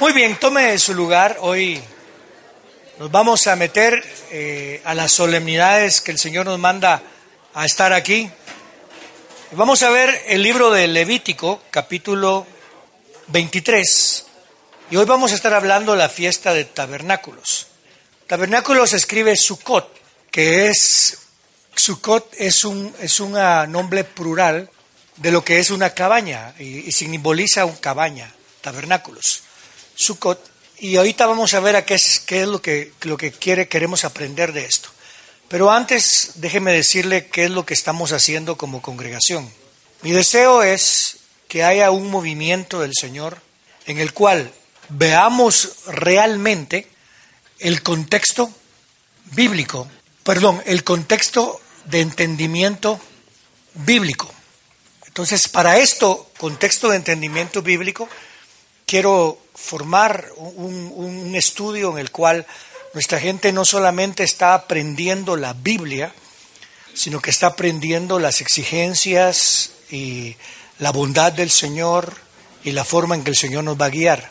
Muy bien, tome su lugar. Hoy nos vamos a meter eh, a las solemnidades que el Señor nos manda a estar aquí. Vamos a ver el libro de Levítico, capítulo 23. Y hoy vamos a estar hablando de la fiesta de tabernáculos. Tabernáculos escribe Sukkot, que es Sukkot es un es un nombre plural de lo que es una cabaña y, y simboliza una cabaña, tabernáculos. Sukkot, y ahorita vamos a ver a qué es, qué es lo, que, lo que quiere, queremos aprender de esto. Pero antes, déjeme decirle qué es lo que estamos haciendo como congregación. Mi deseo es que haya un movimiento del Señor en el cual veamos realmente el contexto bíblico, perdón, el contexto de entendimiento bíblico. Entonces, para esto, contexto de entendimiento bíblico, quiero formar un, estudio en el cual nuestra gente no solamente está aprendiendo la Biblia, sino que está aprendiendo las exigencias y la bondad del Señor y la forma en que el Señor nos va a guiar.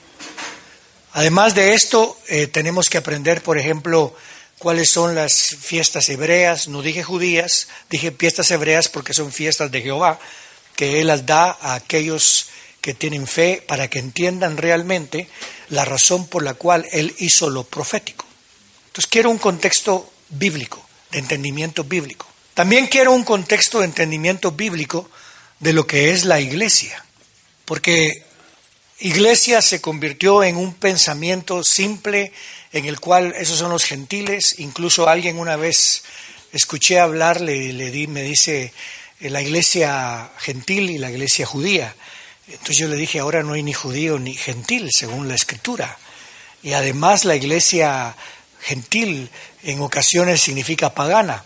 Además de esto, eh, tenemos que aprender, por ejemplo, cuáles son las fiestas hebreas. No dije judías, dije fiestas hebreas porque son fiestas de Jehová, que Él las da a aquellos que tienen fe para que entiendan realmente la razón por la cual Él hizo lo profético. Entonces quiero un contexto bíblico, de entendimiento bíblico. También quiero un contexto de entendimiento bíblico de lo que es la iglesia, porque iglesia se convirtió en un pensamiento simple en el cual esos son los gentiles, incluso alguien una vez escuché hablar, le, le di, me dice eh, la iglesia gentil y la iglesia judía. Entonces yo le dije, ahora no hay ni judío ni gentil, según la escritura. Y además la iglesia gentil en ocasiones significa pagana.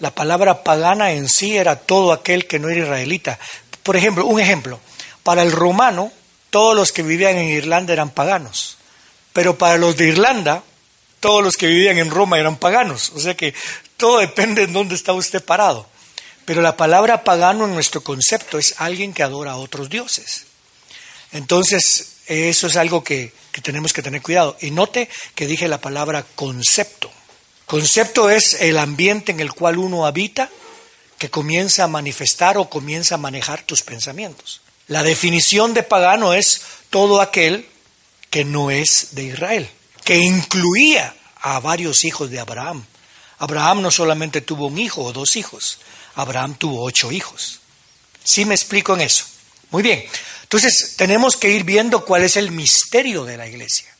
La palabra pagana en sí era todo aquel que no era israelita. Por ejemplo, un ejemplo, para el romano, todos los que vivían en Irlanda eran paganos. Pero para los de Irlanda, todos los que vivían en Roma eran paganos. O sea que todo depende de dónde está usted parado. Pero la palabra pagano en nuestro concepto es alguien que adora a otros dioses. Entonces, eso es algo que, tenemos que tener cuidado. Y note que dije la palabra concepto. Concepto es el ambiente en el cual uno habita que comienza a manifestar o comienza a manejar tus pensamientos. La definición de pagano es todo aquel que no es de Israel, que incluía a varios hijos de Abraham. Abraham no solamente tuvo un hijo o dos hijos, Abraham tuvo ocho hijos. ¿Sí me explico en eso? Muy bien. Entonces tenemos que ir viendo cuál es el misterio de la iglesia.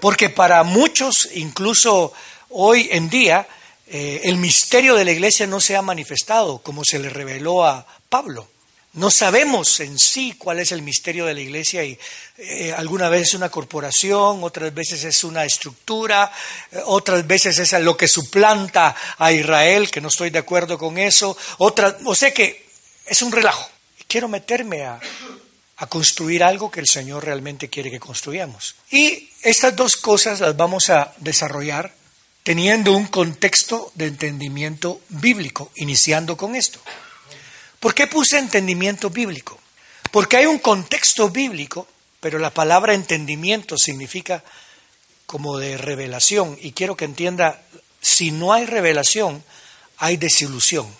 Porque para muchos, incluso hoy en día, eh, el misterio de la iglesia no se ha manifestado como se le reveló a Pablo. No sabemos en sí cuál es el misterio de la iglesia y eh, alguna vez es una corporación, otras veces es una estructura, eh, otras veces es lo que suplanta a Israel, que no estoy de acuerdo con eso, otra, o sea que es un relajo. Quiero meterme a, a construir algo que el Señor realmente quiere que construyamos. Y estas dos cosas las vamos a desarrollar teniendo un contexto de entendimiento bíblico, iniciando con esto. ¿Por qué puse entendimiento bíblico? Porque hay un contexto bíblico, pero la palabra entendimiento significa como de revelación. Y quiero que entienda, si no hay revelación, hay desilusión.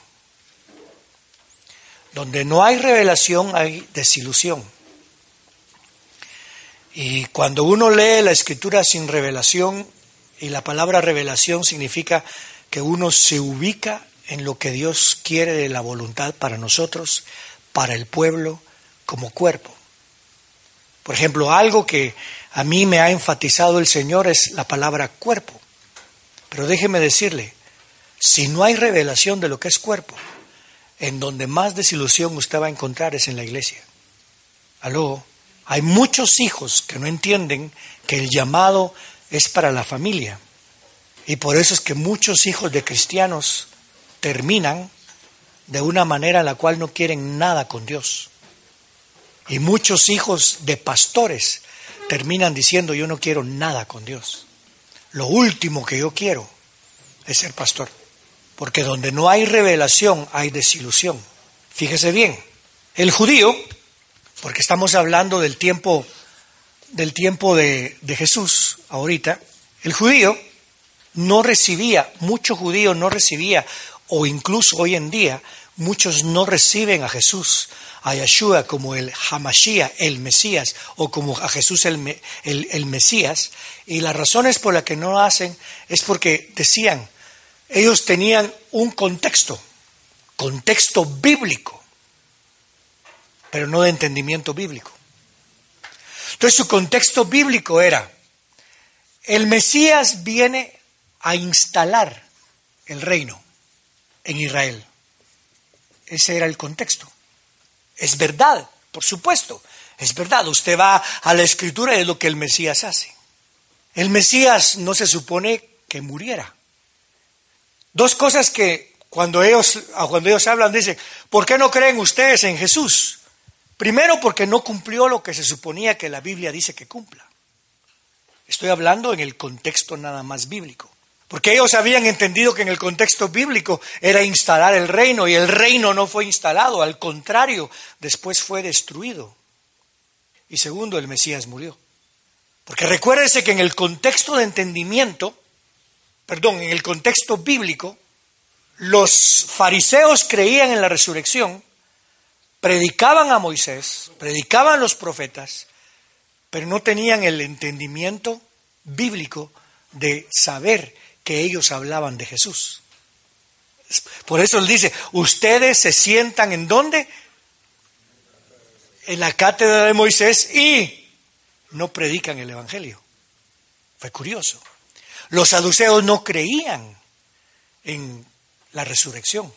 Donde no hay revelación, hay desilusión. Y cuando uno lee la escritura sin revelación, y la palabra revelación significa que uno se ubica en lo que Dios quiere de la voluntad para nosotros, para el pueblo, como cuerpo. Por ejemplo, algo que a mí me ha enfatizado el Señor es la palabra cuerpo. Pero déjeme decirle, si no hay revelación de lo que es cuerpo, en donde más desilusión usted va a encontrar es en la iglesia. Aló, hay muchos hijos que no entienden que el llamado es para la familia. Y por eso es que muchos hijos de cristianos terminan de una manera en la cual no quieren nada con Dios. Y muchos hijos de pastores terminan diciendo yo no quiero nada con Dios. Lo último que yo quiero es ser pastor. Porque donde no hay revelación hay desilusión. Fíjese bien, el judío, porque estamos hablando del tiempo del tiempo de, de Jesús, ahorita, el judío no recibía, mucho judío no recibía, o incluso hoy en día, muchos no reciben a Jesús, a Yeshua como el Hamashiach, el Mesías, o como a Jesús el, el, el Mesías. Y las razones por las que no lo hacen es porque decían, ellos tenían un contexto, contexto bíblico, pero no de entendimiento bíblico. Entonces su contexto bíblico era, el Mesías viene a instalar el reino en Israel. Ese era el contexto. Es verdad, por supuesto, es verdad. Usted va a la escritura y es lo que el Mesías hace. El Mesías no se supone que muriera. Dos cosas que cuando ellos, cuando ellos hablan dicen, ¿por qué no creen ustedes en Jesús? Primero porque no cumplió lo que se suponía que la Biblia dice que cumpla. Estoy hablando en el contexto nada más bíblico. Porque ellos habían entendido que en el contexto bíblico era instalar el reino y el reino no fue instalado, al contrario, después fue destruido. Y segundo, el Mesías murió. Porque recuérdense que en el contexto de entendimiento, perdón, en el contexto bíblico, los fariseos creían en la resurrección, predicaban a Moisés, predicaban los profetas, pero no tenían el entendimiento bíblico de saber que ellos hablaban de Jesús. Por eso él dice, ustedes se sientan en dónde? En la cátedra de Moisés y no predican el Evangelio. Fue curioso. Los saduceos no creían en la resurrección.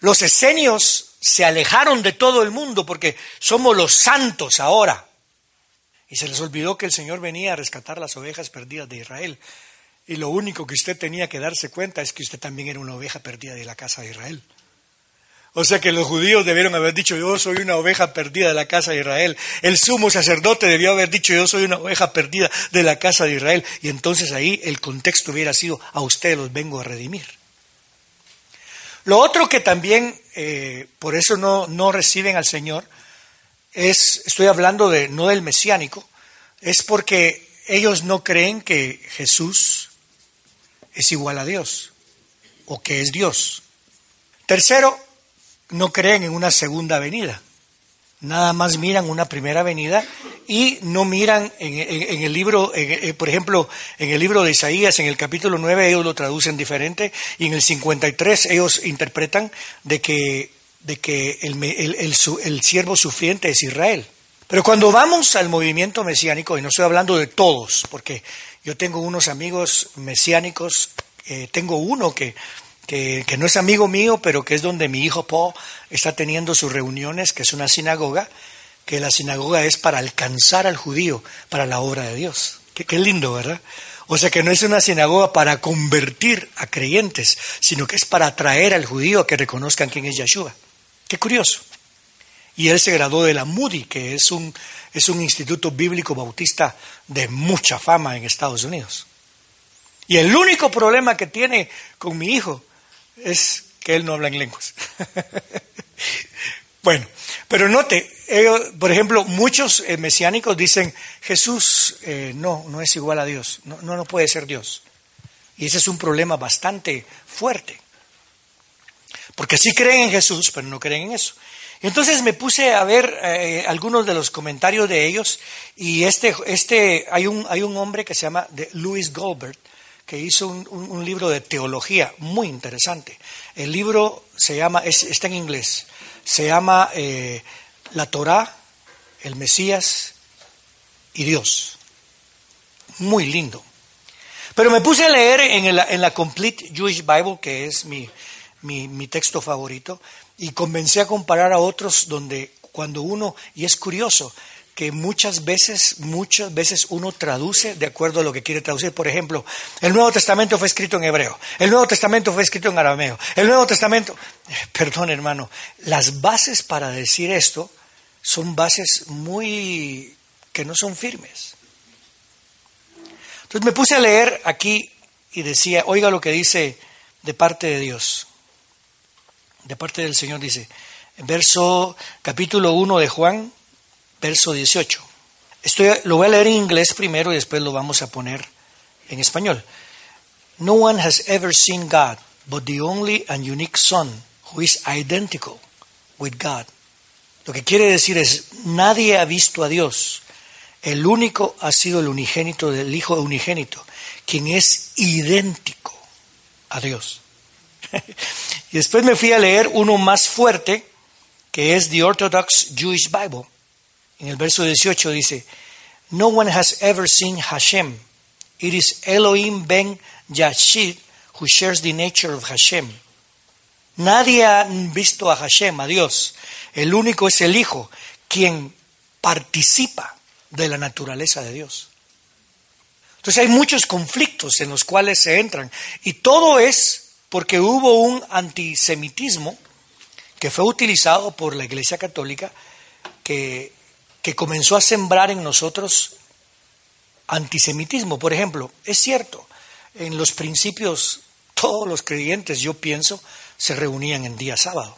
Los esenios se alejaron de todo el mundo porque somos los santos ahora. Y se les olvidó que el Señor venía a rescatar las ovejas perdidas de Israel. Y lo único que usted tenía que darse cuenta es que usted también era una oveja perdida de la casa de Israel. O sea que los judíos debieron haber dicho, yo soy una oveja perdida de la casa de Israel. El sumo sacerdote debió haber dicho, yo soy una oveja perdida de la casa de Israel. Y entonces ahí el contexto hubiera sido, a ustedes los vengo a redimir. Lo otro que también, eh, por eso no, no reciben al Señor, es, estoy hablando de, no del mesiánico, es porque ellos no creen que Jesús es igual a Dios o que es Dios. Tercero, no creen en una segunda venida. Nada más miran una primera venida y no miran en, el libro, eh, por ejemplo, en el libro de Isaías, en el capítulo 9, ellos lo traducen diferente y en el 53 ellos interpretan de que, de que el, el, el siervo sufriente es Israel. Pero cuando vamos al movimiento mesiánico, y no estoy hablando de todos, porque yo tengo unos amigos mesiánicos, eh, tengo uno que, que, no es amigo mío, pero que es donde mi hijo Paul está teniendo sus reuniones, que es una sinagoga, que la sinagoga es para alcanzar al judío para la obra de Dios. Qué, qué lindo, ¿verdad? O sea que no es una sinagoga para convertir a creyentes, sino que es para atraer al judío a que reconozcan quién es Yeshua. Qué curioso. Y él se graduó de la Moody, que es un es un instituto bíblico bautista de mucha fama en Estados Unidos. Y el único problema que tiene con mi hijo es que él no habla en lenguas. bueno, pero note, por ejemplo, muchos eh, mesiánicos dicen, Jesús eh, no, no es igual a Dios, no, no, puede ser Dios. Y ese es un problema bastante fuerte. Porque sí creen en Jesús, pero no creen en eso. Entonces me puse a ver eh, algunos de los comentarios de ellos y este, este, hay, un, hay un hombre que se llama Louis Goldberg que hizo un, libro de teología muy interesante. El libro se llama, está en inglés, se llama eh, La Torá, el Mesías y Dios. Muy lindo. Pero me puse a leer en, en la Complete Jewish Bible, que es mi, mi, mi texto favorito, y comencé a comparar a otros donde cuando uno, y es curioso, que muchas veces, muchas veces uno traduce de acuerdo a lo que quiere traducir. Por ejemplo, el Nuevo Testamento fue escrito en hebreo, el Nuevo Testamento fue escrito en arameo, el Nuevo Testamento, eh, perdón hermano, las bases para decir esto son bases muy que no son firmes. Entonces me puse a leer aquí y decía, oiga lo que dice de parte de Dios de parte del Señor dice, en verso capítulo 1 de Juan, verso 18. Estoy, lo voy a leer en inglés primero y después lo vamos a poner en español. No one has ever seen God but the only and unique Son who is identical with God. Lo que quiere decir es, nadie ha visto a Dios. El único ha sido el unigénito del Hijo unigénito, quien es idéntico a Dios. y después me fui a leer uno más fuerte, que es The Orthodox Jewish Bible. En el verso 18 dice, No one has ever seen Hashem. It is Elohim ben Yashid who shares the nature of Hashem. Nadie ha visto a Hashem, a Dios. El único es el Hijo, quien participa de la naturaleza de Dios. Entonces hay muchos conflictos en los cuales se entran. Y todo es porque hubo un antisemitismo que fue utilizado por la Iglesia Católica que, que comenzó a sembrar en nosotros antisemitismo. Por ejemplo, es cierto, en los principios todos los creyentes, yo pienso, se reunían en día sábado.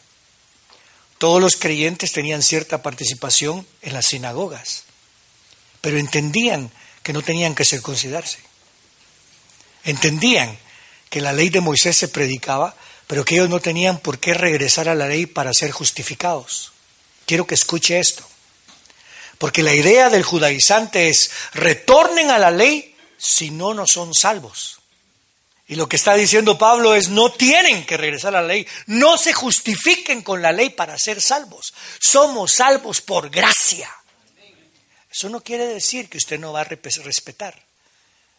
Todos los creyentes tenían cierta participación en las sinagogas, pero entendían que no tenían que circuncidarse. Entendían que la ley de Moisés se predicaba, pero que ellos no tenían por qué regresar a la ley para ser justificados. Quiero que escuche esto, porque la idea del judaizante es retornen a la ley si no, no son salvos. Y lo que está diciendo Pablo es, no tienen que regresar a la ley, no se justifiquen con la ley para ser salvos, somos salvos por gracia. Eso no quiere decir que usted no va a respetar,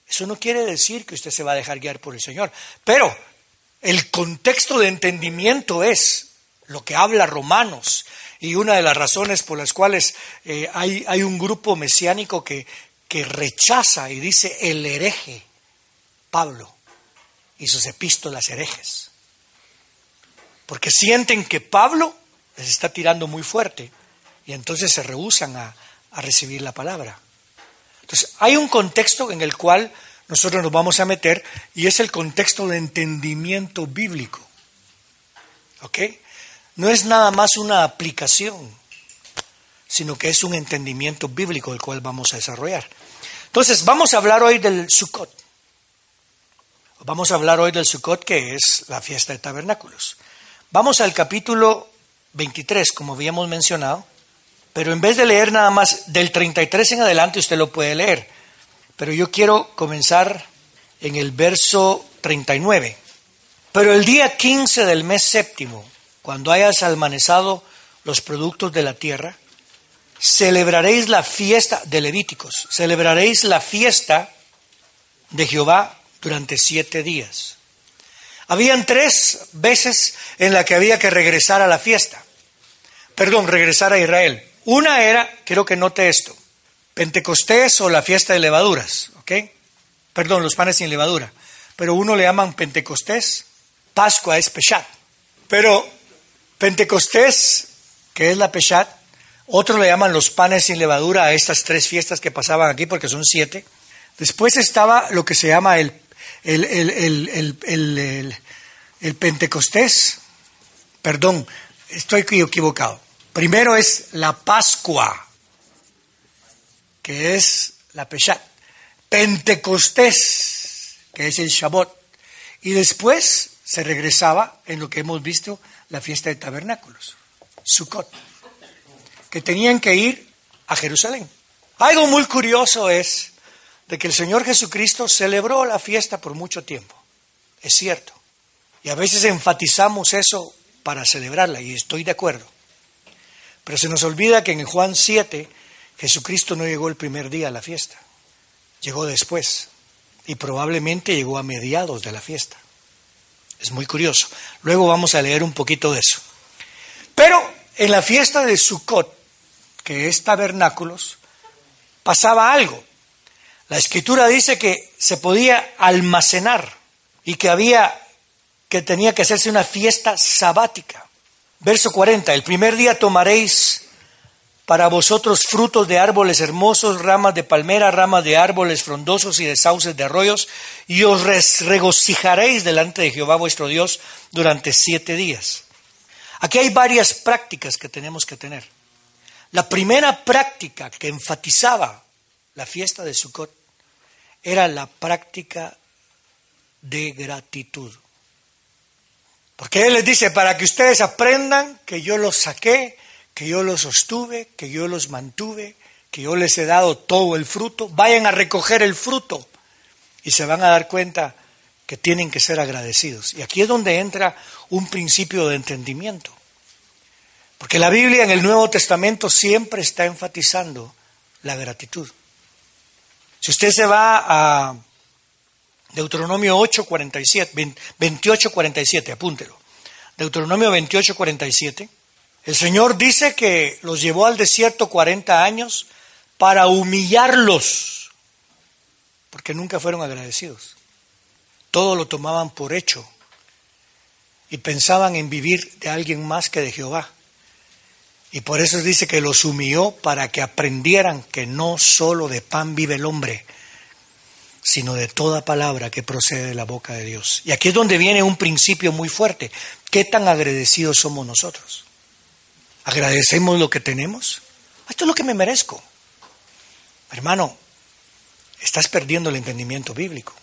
eso no quiere decir que usted se va a dejar guiar por el Señor, pero el contexto de entendimiento es lo que habla Romanos y una de las razones por las cuales eh, hay, un grupo mesiánico que, que rechaza y dice el hereje, Pablo y sus epístolas herejes. Porque sienten que Pablo les está tirando muy fuerte y entonces se rehusan a, a recibir la palabra. Entonces, hay un contexto en el cual nosotros nos vamos a meter y es el contexto de entendimiento bíblico. ¿Ok? No es nada más una aplicación, sino que es un entendimiento bíblico el cual vamos a desarrollar. Entonces, vamos a hablar hoy del Sukkot. Vamos a hablar hoy del Sukkot, que es la fiesta de tabernáculos. Vamos al capítulo 23, como habíamos mencionado, pero en vez de leer nada más del 33 en adelante, usted lo puede leer. Pero yo quiero comenzar en el verso 39. Pero el día 15 del mes séptimo, cuando hayas almanezado los productos de la tierra, celebraréis la fiesta de Levíticos, celebraréis la fiesta de Jehová durante siete días. Habían tres veces en la que había que regresar a la fiesta. Perdón, regresar a Israel. Una era, quiero que note esto, Pentecostés o la fiesta de levaduras, ¿ok? Perdón, los panes sin levadura. Pero uno le llaman Pentecostés, Pascua es Peshat. Pero Pentecostés, que es la Peshat, otros le llaman los panes sin levadura a estas tres fiestas que pasaban aquí, porque son siete. Después estaba lo que se llama el el, el, el, Pentecostés, perdón, estoy equivocado. Primero es la Pascua, que es la Peshat. Pentecostés, que es el Shabbat. Y después se regresaba en lo que hemos visto, la fiesta de tabernáculos, Sukkot, que tenían que ir a Jerusalén. Algo muy curioso es de que el Señor Jesucristo celebró la fiesta por mucho tiempo. Es cierto. Y a veces enfatizamos eso para celebrarla, y estoy de acuerdo. Pero se nos olvida que en Juan 7 Jesucristo no llegó el primer día a la fiesta, llegó después, y probablemente llegó a mediados de la fiesta. Es muy curioso. Luego vamos a leer un poquito de eso. Pero en la fiesta de Sukkot, que es tabernáculos, pasaba algo. La escritura dice que se podía almacenar y que había que tenía que hacerse una fiesta sabática. Verso 40, el primer día tomaréis para vosotros frutos de árboles hermosos, ramas de palmera, ramas de árboles frondosos y de sauces de arroyos, y os regocijaréis delante de Jehová vuestro Dios durante siete días. Aquí hay varias prácticas que tenemos que tener. La primera práctica que enfatizaba la fiesta de Sukkot, era la práctica de gratitud. Porque Él les dice, para que ustedes aprendan que yo los saqué, que yo los sostuve, que yo los mantuve, que yo les he dado todo el fruto, vayan a recoger el fruto y se van a dar cuenta que tienen que ser agradecidos. Y aquí es donde entra un principio de entendimiento. Porque la Biblia en el Nuevo Testamento siempre está enfatizando la gratitud. Si usted se va a Deuteronomio 8, 47, 28, 47, apúntelo. Deuteronomio 28, 47. El Señor dice que los llevó al desierto 40 años para humillarlos, porque nunca fueron agradecidos. Todo lo tomaban por hecho y pensaban en vivir de alguien más que de Jehová. Y por eso dice que los humilló para que aprendieran que no solo de pan vive el hombre, sino de toda palabra que procede de la boca de Dios. Y aquí es donde viene un principio muy fuerte. ¿Qué tan agradecidos somos nosotros? ¿Agradecemos lo que tenemos? Esto es lo que me merezco. Hermano, estás perdiendo el entendimiento bíblico.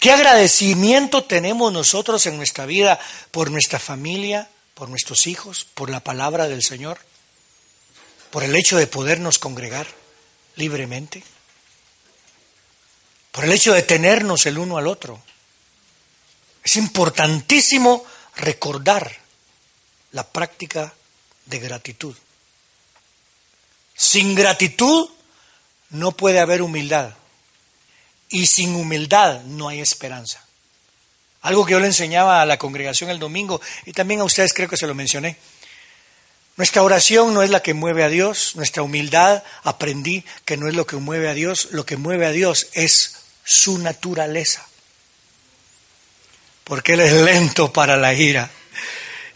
¿Qué agradecimiento tenemos nosotros en nuestra vida por nuestra familia, por nuestros hijos, por la palabra del Señor, por el hecho de podernos congregar libremente, por el hecho de tenernos el uno al otro. Es importantísimo recordar la práctica de gratitud. Sin gratitud no puede haber humildad y sin humildad no hay esperanza. Algo que yo le enseñaba a la congregación el domingo y también a ustedes creo que se lo mencioné. Nuestra oración no es la que mueve a Dios, nuestra humildad aprendí que no es lo que mueve a Dios, lo que mueve a Dios es su naturaleza. Porque Él es lento para la ira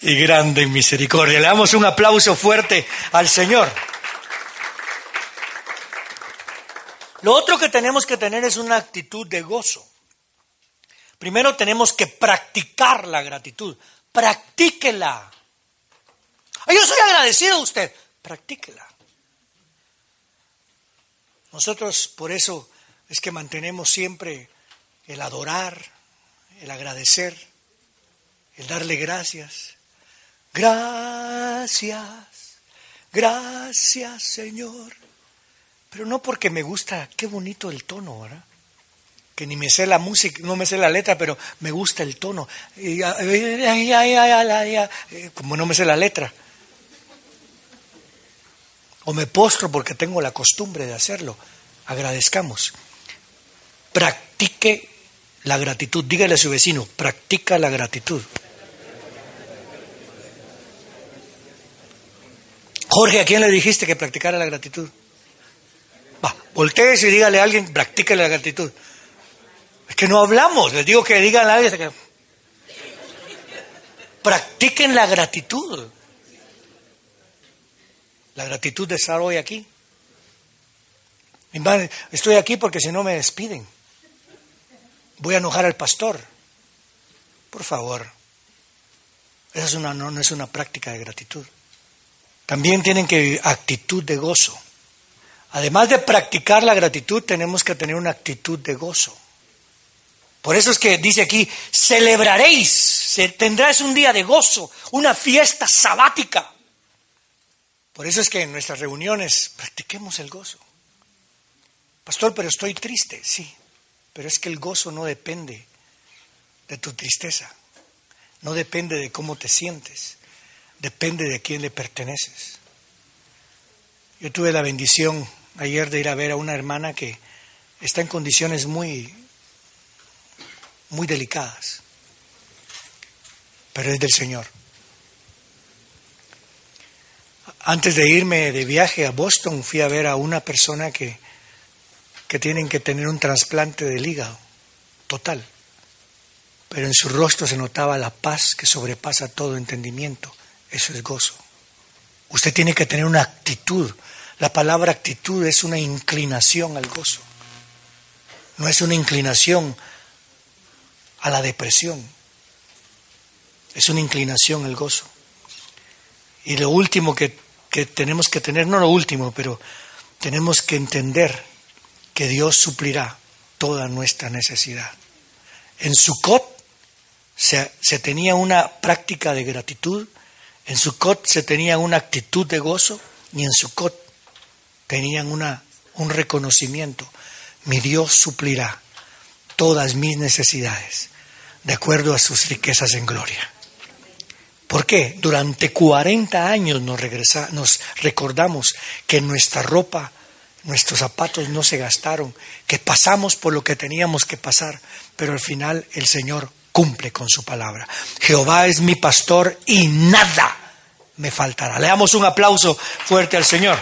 y grande misericordia. Le damos un aplauso fuerte al Señor. Lo otro que tenemos que tener es una actitud de gozo. Primero tenemos que practicar la gratitud. Practíquela. yo soy agradecido a usted. Practíquela. Nosotros por eso es que mantenemos siempre el adorar, el agradecer, el darle gracias. Gracias, gracias Señor. Pero no porque me gusta, qué bonito el tono, ¿verdad? que ni me sé la música, no me sé la letra, pero me gusta el tono. Como no me sé la letra. O me postro porque tengo la costumbre de hacerlo. Agradezcamos. Practique la gratitud. Dígale a su vecino, practica la gratitud. Jorge, ¿a quién le dijiste que practicara la gratitud? Va, volteese y dígale a alguien, practique la gratitud. Es que no hablamos, les digo que digan a alguien que practiquen la gratitud. La gratitud de estar hoy aquí. Estoy aquí porque si no me despiden. Voy a enojar al pastor. Por favor. Esa es una, no, no es una práctica de gratitud. También tienen que actitud de gozo. Además de practicar la gratitud, tenemos que tener una actitud de gozo. Por eso es que dice aquí, celebraréis, tendrás un día de gozo, una fiesta sabática. Por eso es que en nuestras reuniones practiquemos el gozo. Pastor, pero estoy triste, sí, pero es que el gozo no depende de tu tristeza, no depende de cómo te sientes, depende de quién le perteneces. Yo tuve la bendición ayer de ir a ver a una hermana que está en condiciones muy muy delicadas, pero es del Señor. Antes de irme de viaje a Boston fui a ver a una persona que, que tienen que tener un trasplante del hígado total, pero en su rostro se notaba la paz que sobrepasa todo entendimiento. Eso es gozo. Usted tiene que tener una actitud. La palabra actitud es una inclinación al gozo. No es una inclinación a la depresión. Es una inclinación el gozo. Y lo último que, tenemos que tener, no lo último, pero tenemos que entender que Dios suplirá toda nuestra necesidad. En Sukkot se, se tenía una práctica de gratitud, en Sukkot se tenía una actitud de gozo y en Sukkot tenían una, un reconocimiento. Mi Dios suplirá todas mis necesidades de acuerdo a sus riquezas en gloria. ¿Por qué? Durante 40 años nos, regresa, nos recordamos que nuestra ropa, nuestros zapatos no se gastaron, que pasamos por lo que teníamos que pasar, pero al final el Señor cumple con su palabra. Jehová es mi pastor y nada me faltará. Le damos un aplauso fuerte al Señor.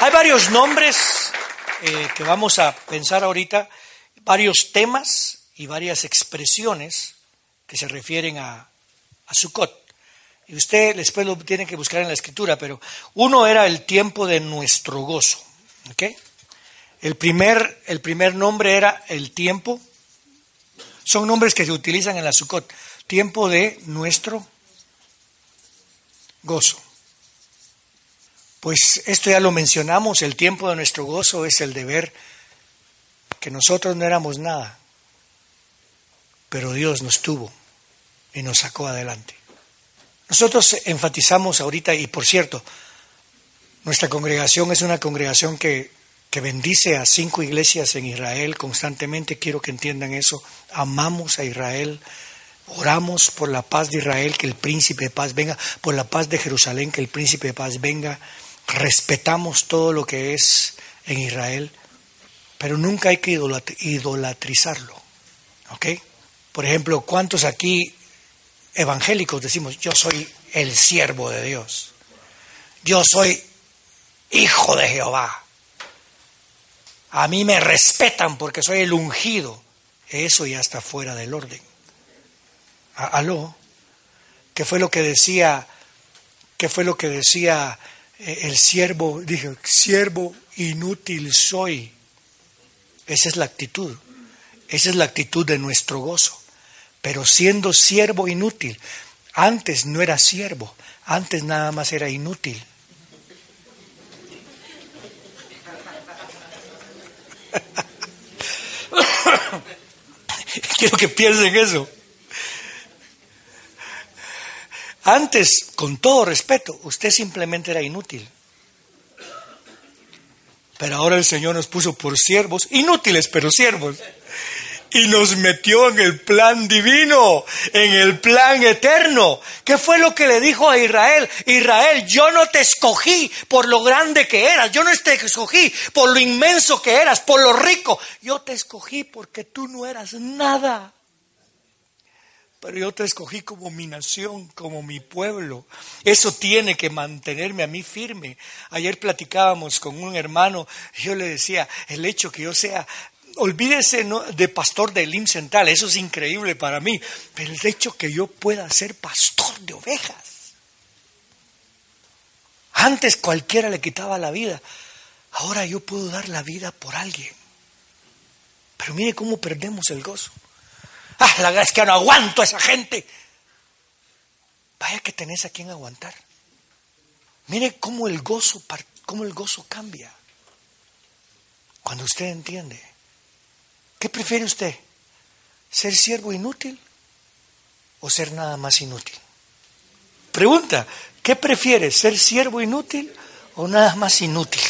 Hay varios nombres eh, que vamos a pensar ahorita, varios temas y varias expresiones que se refieren a, a Sukkot. Y usted después lo tiene que buscar en la escritura, pero uno era el tiempo de nuestro gozo. El, primer, el primer nombre era el tiempo. Son nombres que se utilizan en la Sukkot. Tiempo de nuestro gozo. Pues esto ya lo mencionamos, el tiempo de nuestro gozo es el de ver que nosotros no éramos nada, pero Dios nos tuvo y nos sacó adelante. Nosotros enfatizamos ahorita, y por cierto, nuestra congregación es una congregación que, que bendice a cinco iglesias en Israel constantemente, quiero que entiendan eso, amamos a Israel, oramos por la paz de Israel, que el príncipe de paz venga, por la paz de Jerusalén, que el príncipe de paz venga, respetamos todo lo que es en Israel, pero nunca hay que idolatrizarlo. ¿Ok? Por ejemplo, ¿cuántos aquí evangélicos decimos, yo soy el siervo de Dios. Yo soy hijo de Jehová. A mí me respetan porque soy el ungido. Eso ya está fuera del orden. Aló. ¿Qué fue lo que decía? ¿Qué fue lo que decía eh, el siervo? Dije, siervo inútil soy. Esa es la actitud. Esa es la actitud de nuestro gozo pero siendo siervo inútil. Antes no era siervo, antes nada más era inútil. Quiero que piensen eso. Antes, con todo respeto, usted simplemente era inútil. Pero ahora el Señor nos puso por siervos, inútiles, pero siervos y nos metió en el plan divino, en el plan eterno. ¿Qué fue lo que le dijo a Israel? Israel, yo no te escogí por lo grande que eras, yo no te escogí por lo inmenso que eras, por lo rico, yo te escogí porque tú no eras nada. Pero yo te escogí como mi nación, como mi pueblo. Eso tiene que mantenerme a mí firme. Ayer platicábamos con un hermano, yo le decía, el hecho que yo sea olvídese de pastor del IM Central, eso es increíble para mí, pero el hecho que yo pueda ser pastor de ovejas. Antes cualquiera le quitaba la vida, ahora yo puedo dar la vida por alguien. Pero mire cómo perdemos el gozo. Ah, la verdad es que no aguanto a esa gente. Vaya que tenés a quien aguantar. Mire cómo el gozo, cómo el gozo cambia. Cuando usted entiende ¿Qué prefiere usted? ¿Ser siervo inútil o ser nada más inútil? Pregunta, ¿qué prefiere? ¿Ser siervo inútil o nada más inútil?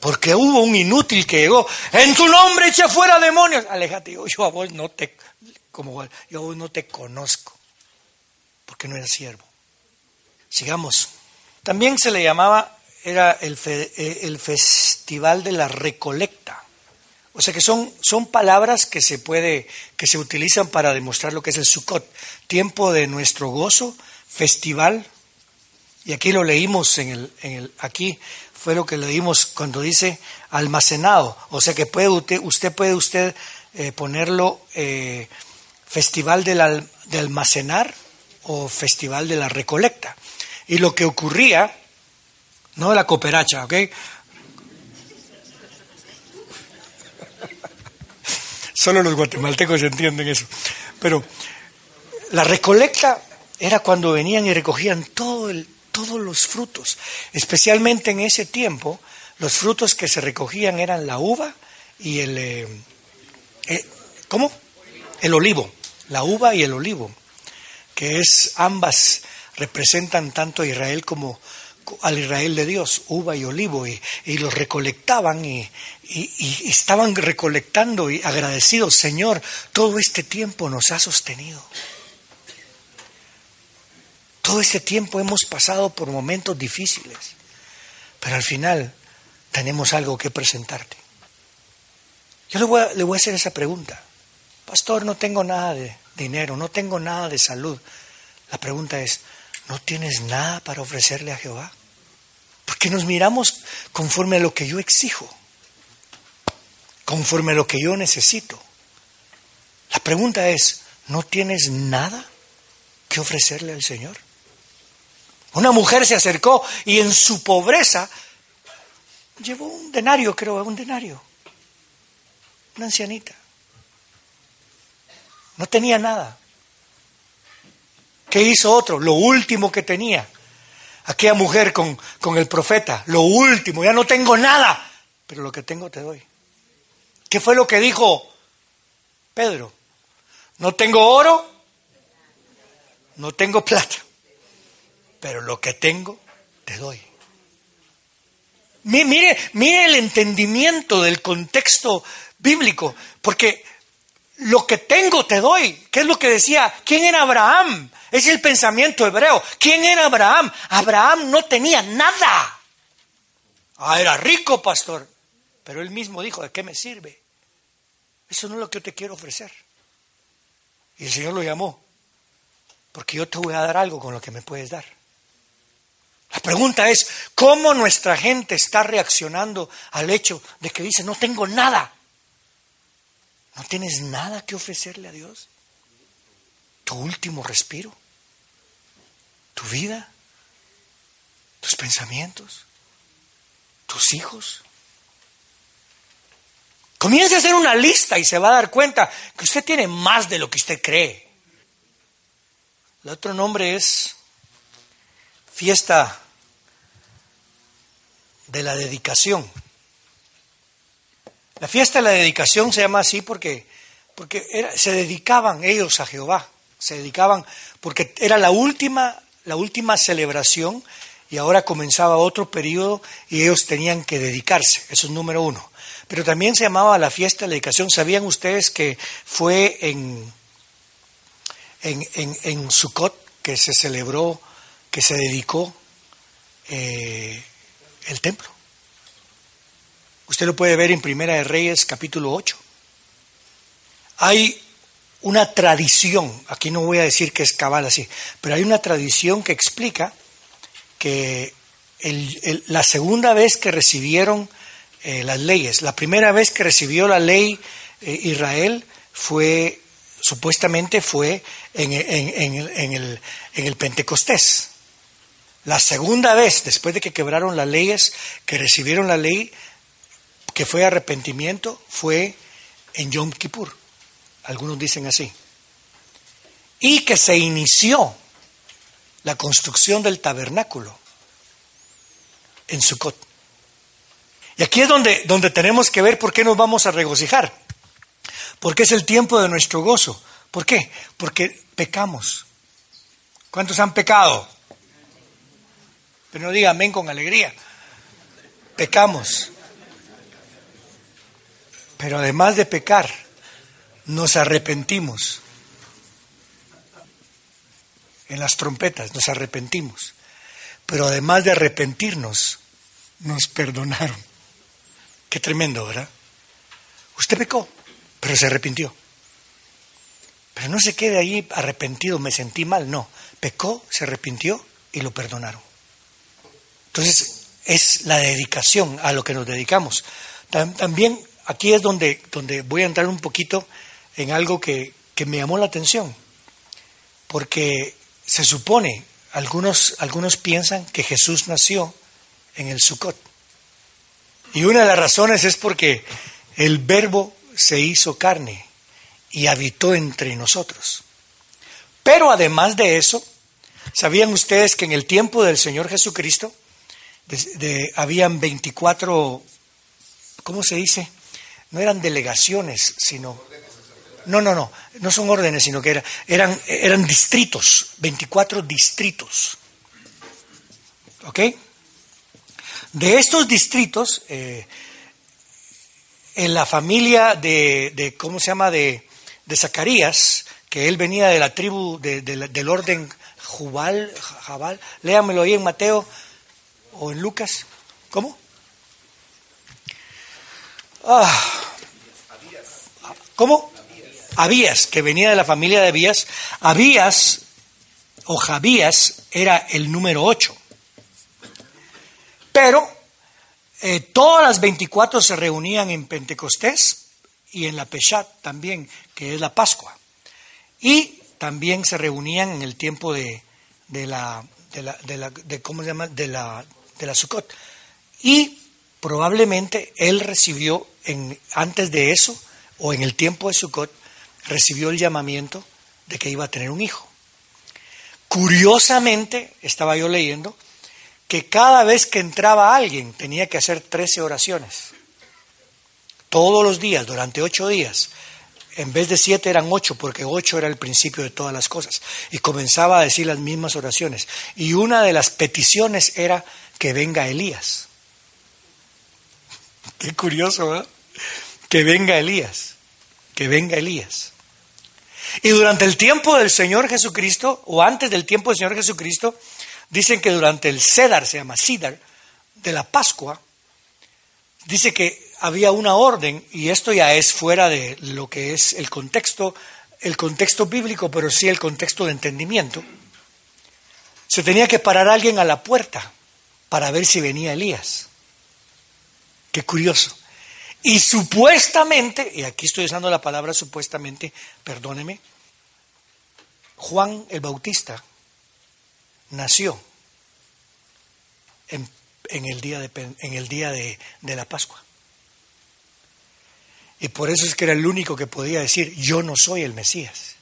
Porque hubo un inútil que llegó, en tu nombre echa fuera demonios. Alejate, yo, a vos no te, como yo a vos no te conozco, porque no eras siervo. Sigamos. También se le llamaba, era el, eh, el festival de la recolecta. O sea que son, son palabras que se, puede, que se utilizan para demostrar lo que es el Sukkot. Tiempo de nuestro gozo, festival. Y aquí lo leímos en el, en el, aquí fue lo que leímos cuando dice almacenado. O sea que puede usted, usted puede usted eh, ponerlo eh, festival del, de almacenar o festival de la recolecta. Y lo que ocurría, no la cooperacha, ¿ok? Solo los guatemaltecos entienden eso. Pero la recolecta era cuando venían y recogían todo el, todos los frutos. Especialmente en ese tiempo, los frutos que se recogían eran la uva y el... Eh, eh, ¿Cómo? El olivo, la uva y el olivo, que es ambas representan tanto a Israel como al Israel de Dios, uva y olivo, y, los recolectaban y, estaban recolectando y agradecidos, Señor, todo este tiempo nos ha sostenido. Todo este tiempo hemos pasado por momentos difíciles, pero al final tenemos algo que presentarte. Yo le voy, a, le voy a hacer esa pregunta. Pastor, no tengo nada de dinero, no tengo nada de salud. La pregunta es, ¿no tienes nada para ofrecerle a Jehová? Porque nos miramos conforme a lo que yo exijo, conforme a lo que yo necesito. La pregunta es, ¿no tienes nada que ofrecerle al Señor? Una mujer se acercó y en su pobreza llevó un denario, creo, un denario. Una ancianita. No tenía nada. ¿Qué hizo otro? Lo último que tenía. Aquella mujer con, con el profeta, lo último, ya no tengo nada, pero lo que tengo te doy. ¿Qué fue lo que dijo Pedro? No tengo oro, no tengo plata, pero lo que tengo, te doy. Mire, mire el entendimiento del contexto bíblico, porque lo que tengo te doy. ¿Qué es lo que decía? ¿Quién era Abraham? Es el pensamiento hebreo. ¿Quién era Abraham? Abraham no tenía nada. Ah, era rico, pastor. Pero él mismo dijo, ¿de qué me sirve? Eso no es lo que yo te quiero ofrecer. Y el Señor lo llamó, porque yo te voy a dar algo con lo que me puedes dar. La pregunta es, ¿cómo nuestra gente está reaccionando al hecho de que dice, no tengo nada? ¿No tienes nada que ofrecerle a Dios? ¿Tu último respiro? ¿Tu vida? ¿Tus pensamientos? ¿Tus hijos? Comience a hacer una lista y se va a dar cuenta que usted tiene más de lo que usted cree. El otro nombre es fiesta de la dedicación. La fiesta de la dedicación se llama así porque, porque se dedicaban ellos a Jehová, se dedicaban porque era la última, la última celebración y ahora comenzaba otro periodo y ellos tenían que dedicarse, eso es número uno. Pero también se llamaba la fiesta de la dedicación. ¿Sabían ustedes que fue en, en, en, en Sukkot que se celebró que se dedicó eh, el templo. Usted lo puede ver en Primera de Reyes capítulo 8. Hay una tradición, aquí no voy a decir que es cabal así, pero hay una tradición que explica que la segunda vez que recibieron eh, las leyes, la primera vez que recibió la ley eh, Israel fue, supuestamente fue en, en, el, en el Pentecostés. La segunda vez, después de que quebraron las leyes, que recibieron la ley, que fue arrepentimiento, fue en Yom Kippur. Algunos dicen así. Y que se inició la construcción del tabernáculo en Sukkot. Y aquí es donde, donde tenemos que ver por qué nos vamos a regocijar. Porque es el tiempo de nuestro gozo. ¿Por qué? Porque pecamos. ¿Cuántos han pecado? Pero no diga amén con alegría. Pecamos. Pero además de pecar, nos arrepentimos. En las trompetas nos arrepentimos. Pero además de arrepentirnos, nos perdonaron. Qué tremendo, ¿verdad? Usted pecó, pero se arrepintió. Pero no se quede ahí arrepentido, me sentí mal, no. Pecó, se arrepintió y lo perdonaron. Entonces, es la dedicación a lo que nos dedicamos. También aquí es donde, donde voy a entrar un poquito en algo que, que me llamó la atención, porque se supone, algunos, algunos piensan que Jesús nació en el Sukkot. Y una de las razones es porque el verbo se hizo carne y habitó entre nosotros. Pero además de eso, ¿Sabían ustedes que en el tiempo del Señor Jesucristo de, habían 24, ¿cómo se dice? No eran delegaciones, sino... No, no, no, no son órdenes, sino que eran, eran distritos, 24 distritos. ¿Ok? De estos distritos, eh, en la familia de, ¿cómo se llama?, de, de Zacarías, que él venía de la tribu del orden Jubal, Jabal, léamelo ahí en Mateo o en Lucas. ¿Cómo? Ah. ¿Cómo? Abías, que venía de la familia de Abías. Abías o Jabías era el número 8. Pero eh, todas las 24 se reunían en Pentecostés y en la Peshat también, que es la Pascua. Y también se reunían en el tiempo de, de la, de la, ¿cómo se llama? De la, de la Sukkot. Y probablemente él recibió antes de eso, o en el tiempo de Sukkot, recibió el llamamiento de que iba a tener un hijo. Curiosamente, estaba yo leyendo, que cada vez que entraba alguien tenía que hacer 13 oraciones. Todos los días, durante ocho días. En vez de siete eran ocho, porque ocho era el principio de todas las cosas. Y comenzaba a decir las mismas oraciones. Y una de las peticiones era que venga Elías. Qué curioso, ¿verdad? Que venga Elías, que venga Elías. Y durante el tiempo del Señor Jesucristo, o antes del tiempo del Señor Jesucristo, dicen que durante el Cedar, se llama Cedar, de la Pascua, dice que había una orden, y esto ya es fuera de lo que es el contexto, el contexto bíblico, pero sí el contexto de entendimiento. Se tenía que parar alguien a la puerta para ver si venía Elías. Qué curioso. Y supuestamente, y aquí estoy usando la palabra supuestamente, perdóneme, Juan el Bautista nació en, el día, de, en el día de, la Pascua. Y por eso es que era el único que podía decir, yo no soy el Mesías.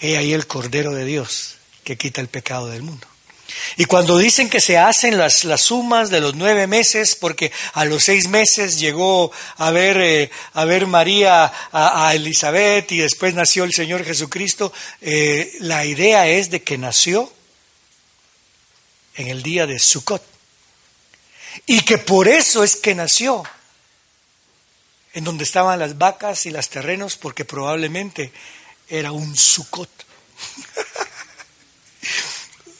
He ahí el Cordero de Dios que quita el pecado del mundo. Y cuando dicen que se hacen las, las sumas de los nueve meses, porque a los seis meses llegó a ver, eh, a ver María a, Elizabeth y después nació el Señor Jesucristo, eh, la idea es de que nació en el día de Sukkot. Y que por eso es que nació en donde estaban las vacas y los terrenos, porque probablemente era un Sukkot.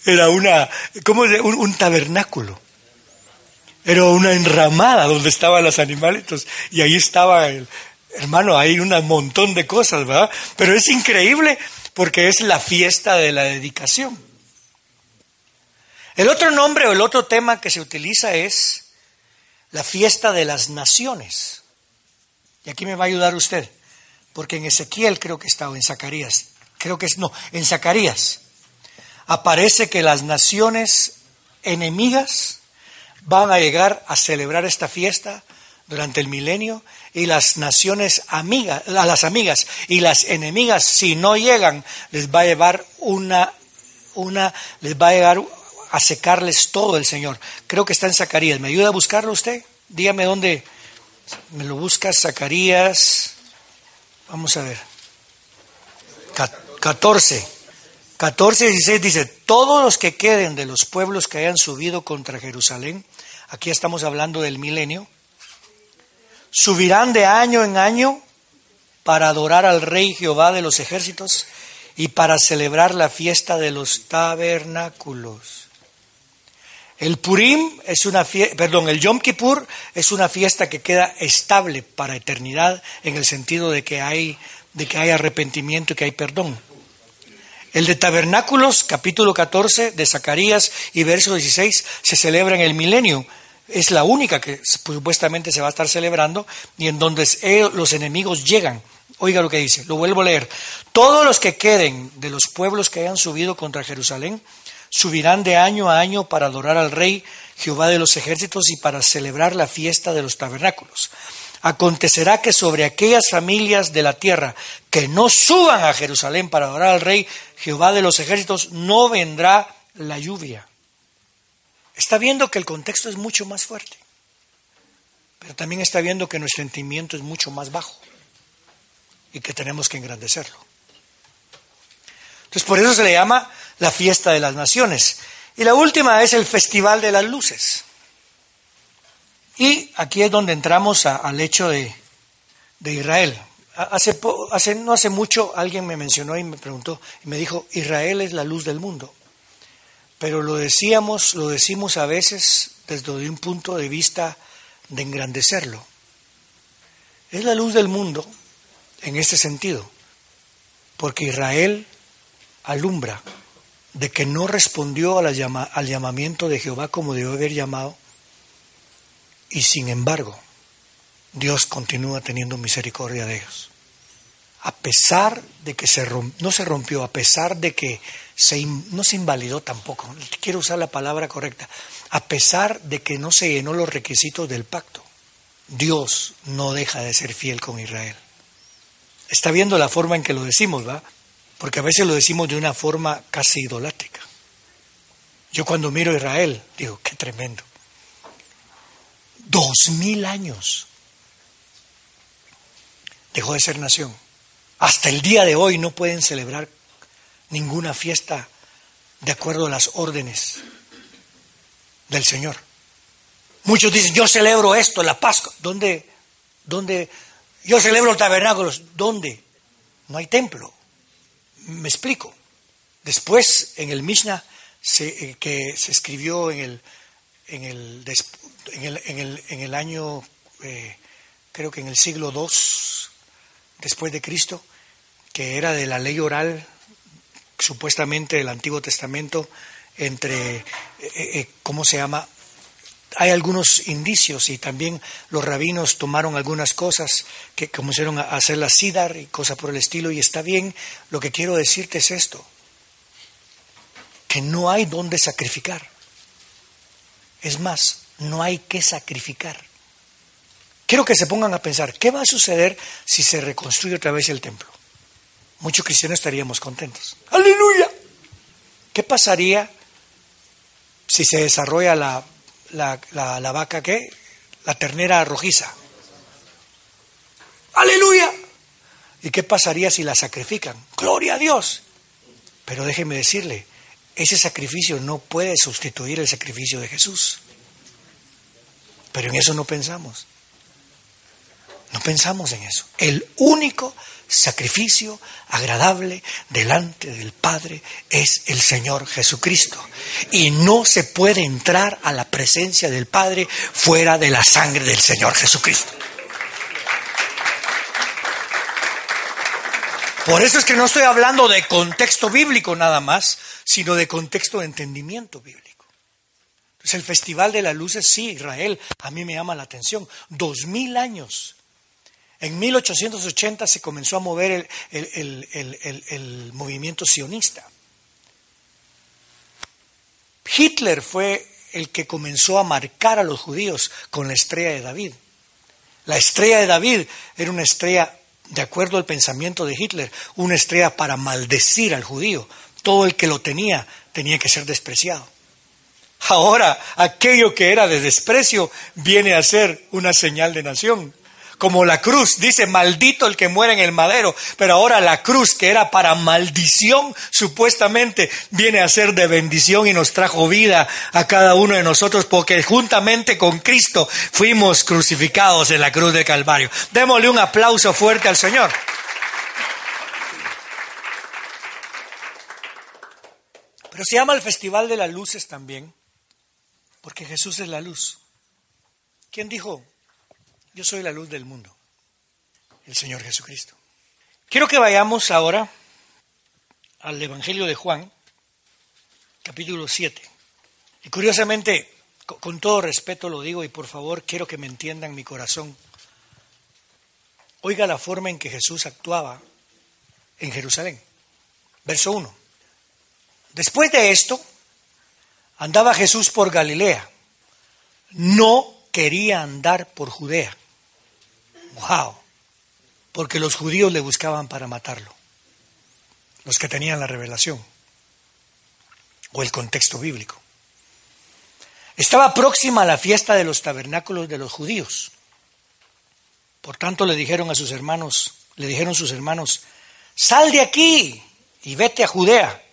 Era una, ¿cómo es? Un, tabernáculo. Era una enramada donde estaban los animalitos y ahí estaba el, hermano, hay un montón de cosas, ¿verdad? Pero es increíble porque es la fiesta de la dedicación. El otro nombre o el otro tema que se utiliza es la fiesta de las naciones. Y aquí me va a ayudar usted, porque en Ezequiel creo que está, o en Zacarías, creo que es, no, en Zacarías aparece que las naciones enemigas van a llegar a celebrar esta fiesta durante el milenio y las naciones amigas, las amigas y las enemigas, si no llegan, les va a llevar una, una, les va a llegar a secarles todo el Señor. Creo que está en Zacarías. ¿Me ayuda a buscarlo usted? Dígame dónde me lo busca Zacarías. Vamos a ver. 14. 14, 16 dice, todos los que queden de los pueblos que hayan subido contra Jerusalén, aquí estamos hablando del milenio, subirán de año en año para adorar al Rey Jehová de los ejércitos y para celebrar la fiesta de los tabernáculos. El Purim es una fiesta, perdón, el Yom Kippur es una fiesta que queda estable para eternidad en el sentido de que hay, de que hay arrepentimiento y que hay perdón. El de Tabernáculos, capítulo 14 de Zacarías y verso 16, se celebra en el milenio. Es la única que supuestamente se va a estar celebrando y en donde los enemigos llegan. Oiga lo que dice, lo vuelvo a leer. Todos los que queden de los pueblos que hayan subido contra Jerusalén subirán de año a año para adorar al Rey Jehová de los ejércitos y para celebrar la fiesta de los tabernáculos. Acontecerá que sobre aquellas familias de la tierra que no suban a Jerusalén para adorar al Rey Jehová de los ejércitos, no vendrá la lluvia. Está viendo que el contexto es mucho más fuerte, pero también está viendo que nuestro sentimiento es mucho más bajo y que tenemos que engrandecerlo. Entonces, por eso se le llama la fiesta de las naciones. Y la última es el Festival de las Luces. Y aquí es donde entramos al hecho de, Israel. Hace, hace, no hace mucho alguien me mencionó y me preguntó y me dijo, Israel es la luz del mundo. Pero lo decíamos, lo decimos a veces desde un punto de vista de engrandecerlo. Es la luz del mundo en este sentido, porque Israel alumbra de que no respondió al llamamiento de Jehová como debió haber llamado, y sin embargo, Dios continúa teniendo misericordia de ellos. A pesar de que no se rompió, a pesar de que no se invalidó tampoco, quiero usar la palabra correcta, a pesar de que no se llenó los requisitos del pacto, Dios no deja de ser fiel con Israel. Está viendo la forma en que lo decimos, ¿va? Porque a veces lo decimos de una forma casi idolátrica. Yo cuando miro a Israel, digo, qué tremendo. Dos mil años dejó de ser nación. Hasta el día de hoy no pueden celebrar ninguna fiesta de acuerdo a las órdenes del Señor. Muchos dicen, yo celebro esto, la Pascua. ¿Dónde? ¿Dónde? Yo celebro el tabernáculo. ¿Dónde? No hay templo. Me explico. Después, en el Mishnah, eh, que se escribió en el, en el, en el, en el, año, eh, creo que en el siglo II después de Cristo, que era de la ley oral, supuestamente del Antiguo Testamento, entre, eh, ¿cómo se llama? hay algunos indicios y también los rabinos tomaron algunas cosas que comenzaron a hacer la sidar y cosas por el estilo y está bien. Lo que quiero decirte es esto, que no hay donde sacrificar. Es más, no hay que sacrificar. Quiero que se pongan a pensar, ¿qué va a suceder si se reconstruye otra vez el templo? Muchos cristianos estaríamos contentos. Aleluya. ¿Qué pasaría si se desarrolla la la, la, vaca qué? La ternera rojiza. Aleluya. ¿Y qué pasaría si la sacrifican? Gloria a Dios. Pero déjeme decirle, ese sacrificio no puede sustituir el sacrificio de Jesús. Pero en eso no pensamos. No pensamos en eso. El único sacrificio agradable delante del Padre es el Señor Jesucristo. Y no se puede entrar a la presencia del Padre fuera de la sangre del Señor Jesucristo. Por eso es que no estoy hablando de contexto bíblico nada más, sino de contexto de entendimiento bíblico. El Festival de las Luces, sí, Israel, a mí me llama la atención. Dos mil años en 1880 se comenzó a mover el, movimiento sionista. Hitler fue el que comenzó a marcar a los judíos con la estrella de David. La estrella de David era una estrella, de acuerdo al pensamiento de Hitler, una estrella para maldecir al judío. Todo el que lo tenía tenía que ser despreciado. Ahora, aquello que era de desprecio viene a ser una señal de nación como la cruz, dice, maldito el que muere en el madero, pero ahora la cruz que era para maldición, supuestamente viene a ser de bendición y nos trajo vida a cada uno de nosotros porque juntamente con Cristo fuimos crucificados en la cruz de Calvario. Démosle un aplauso fuerte al Señor. Pero se llama el Festival de las Luces también, porque Jesús es la luz. ¿Quién dijo yo soy la luz del mundo, el Señor Jesucristo. Quiero que vayamos ahora al Evangelio de Juan, capítulo 7. Y curiosamente, con todo respeto lo digo y por favor quiero que me entiendan mi corazón. Oiga la forma en que Jesús actuaba en Jerusalén. Verso 1. Después de esto, andaba Jesús por Galilea. No quería andar por Judea Wow. Porque los judíos le buscaban para matarlo. Los que tenían la revelación. o el contexto bíblico. Estaba próxima a la fiesta de los tabernáculos de los judíos. Por tanto le dijeron a sus hermanos, le dijeron sus hermanos, sal de aquí y vete a Judea,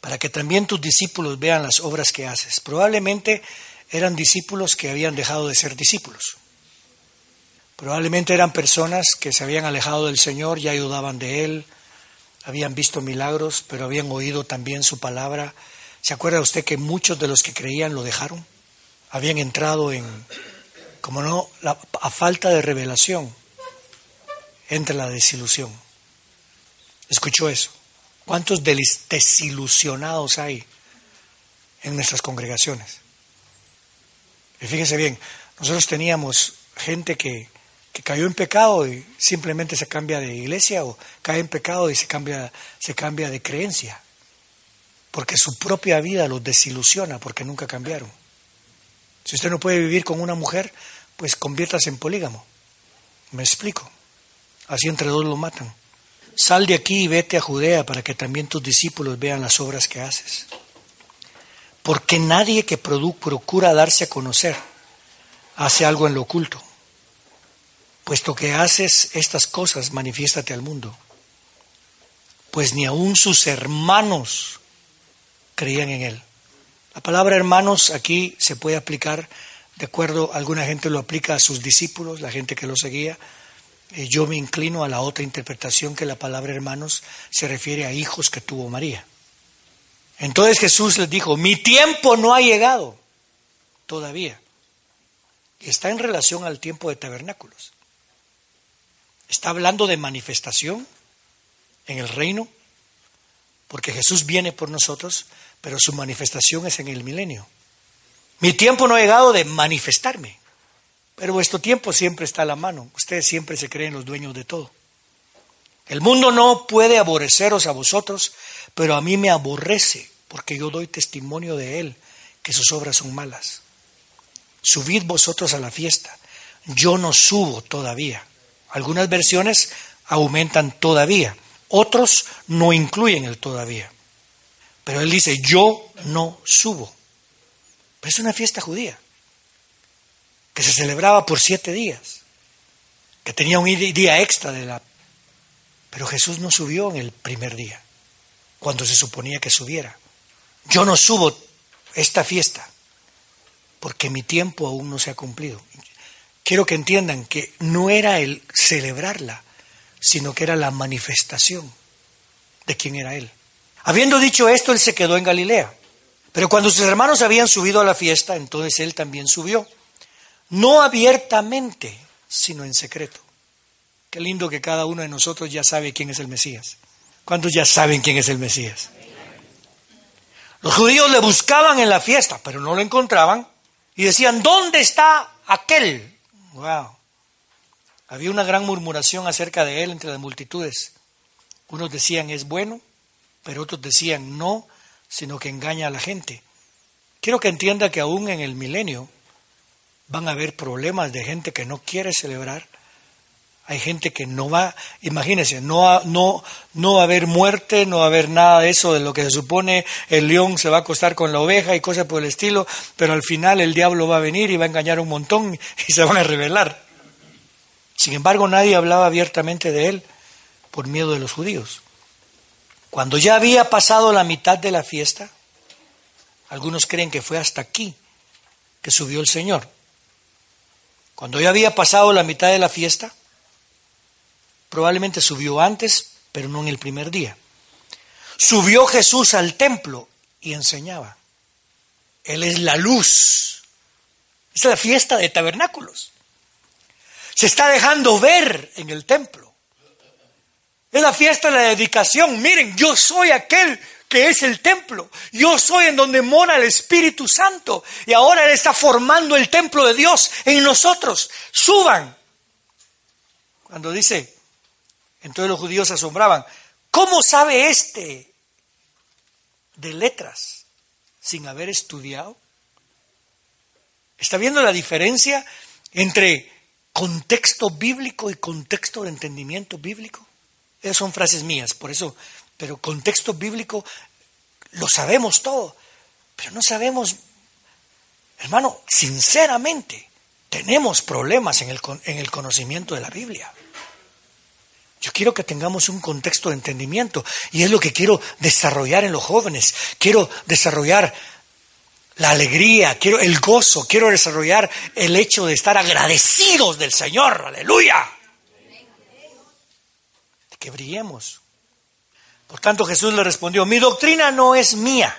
para que también tus discípulos vean las obras que haces. Probablemente eran discípulos que habían dejado de ser discípulos. Probablemente eran personas que se habían alejado del Señor, ya ayudaban de Él, habían visto milagros, pero habían oído también su palabra. ¿Se acuerda usted que muchos de los que creían lo dejaron? Habían entrado en, como no, a falta de revelación, entre la desilusión. ¿Escuchó eso? ¿Cuántos desilusionados hay en nuestras congregaciones? Y fíjese bien, nosotros teníamos gente que que cayó en pecado y simplemente se cambia de iglesia o cae en pecado y se cambia, se cambia de creencia, porque su propia vida los desilusiona porque nunca cambiaron. Si usted no puede vivir con una mujer, pues conviértase en polígamo. Me explico. Así entre dos lo matan. Sal de aquí y vete a Judea para que también tus discípulos vean las obras que haces. Porque nadie que procura darse a conocer hace algo en lo oculto puesto que haces estas cosas, manifiéstate al mundo. Pues ni aun sus hermanos creían en él. La palabra hermanos aquí se puede aplicar de acuerdo, alguna gente lo aplica a sus discípulos, la gente que lo seguía. Eh, yo me inclino a la otra interpretación que la palabra hermanos se refiere a hijos que tuvo María. Entonces Jesús les dijo, mi tiempo no ha llegado todavía. Está en relación al tiempo de tabernáculos. Está hablando de manifestación en el reino, porque Jesús viene por nosotros, pero su manifestación es en el milenio. Mi tiempo no ha llegado de manifestarme, pero vuestro tiempo siempre está a la mano. Ustedes siempre se creen los dueños de todo. El mundo no puede aborreceros a vosotros, pero a mí me aborrece, porque yo doy testimonio de él, que sus obras son malas. Subid vosotros a la fiesta, yo no subo todavía, algunas versiones aumentan todavía, otros no incluyen el todavía. Pero él dice, yo no subo. Pero es una fiesta judía, que se celebraba por siete días, que tenía un día extra de la... Pero Jesús no subió en el primer día, cuando se suponía que subiera. Yo no subo esta fiesta, porque mi tiempo aún no se ha cumplido quiero que entiendan que no era el celebrarla, sino que era la manifestación de quién era Él. Habiendo dicho esto, Él se quedó en Galilea. Pero cuando sus hermanos habían subido a la fiesta, entonces Él también subió. No abiertamente, sino en secreto. Qué lindo que cada uno de nosotros ya sabe quién es el Mesías. ¿Cuántos ya saben quién es el Mesías? Los judíos le buscaban en la fiesta, pero no lo encontraban y decían, ¿dónde está aquel Wow. Había una gran murmuración acerca de él entre las multitudes. Unos decían es bueno, pero otros decían no, sino que engaña a la gente. Quiero que entienda que aún en el milenio van a haber problemas de gente que no quiere celebrar. Hay gente que no va, imagínense, no, no, no va a haber muerte, no va a haber nada de eso de lo que se supone el león se va a acostar con la oveja y cosas por el estilo, pero al final el diablo va a venir y va a engañar un montón y se van a rebelar. Sin embargo, nadie hablaba abiertamente de él por miedo de los judíos. Cuando ya había pasado la mitad de la fiesta, algunos creen que fue hasta aquí que subió el Señor. Cuando ya había pasado la mitad de la fiesta, Probablemente subió antes, pero no en el primer día. Subió Jesús al templo y enseñaba. Él es la luz. Es la fiesta de tabernáculos. Se está dejando ver en el templo. Es la fiesta de la dedicación. Miren, yo soy aquel que es el templo. Yo soy en donde mora el Espíritu Santo. Y ahora Él está formando el templo de Dios en nosotros. Suban. Cuando dice, entonces los judíos se asombraban. ¿Cómo sabe este de letras sin haber estudiado? ¿Está viendo la diferencia entre contexto bíblico y contexto de entendimiento bíblico? Esas son frases mías, por eso, pero contexto bíblico, lo sabemos todo, pero no sabemos, hermano, sinceramente, tenemos problemas en el, en el conocimiento de la Biblia. Yo quiero que tengamos un contexto de entendimiento y es lo que quiero desarrollar en los jóvenes. Quiero desarrollar la alegría, quiero el gozo, quiero desarrollar el hecho de estar agradecidos del Señor. Aleluya. Que brillemos. Por tanto Jesús le respondió, mi doctrina no es mía,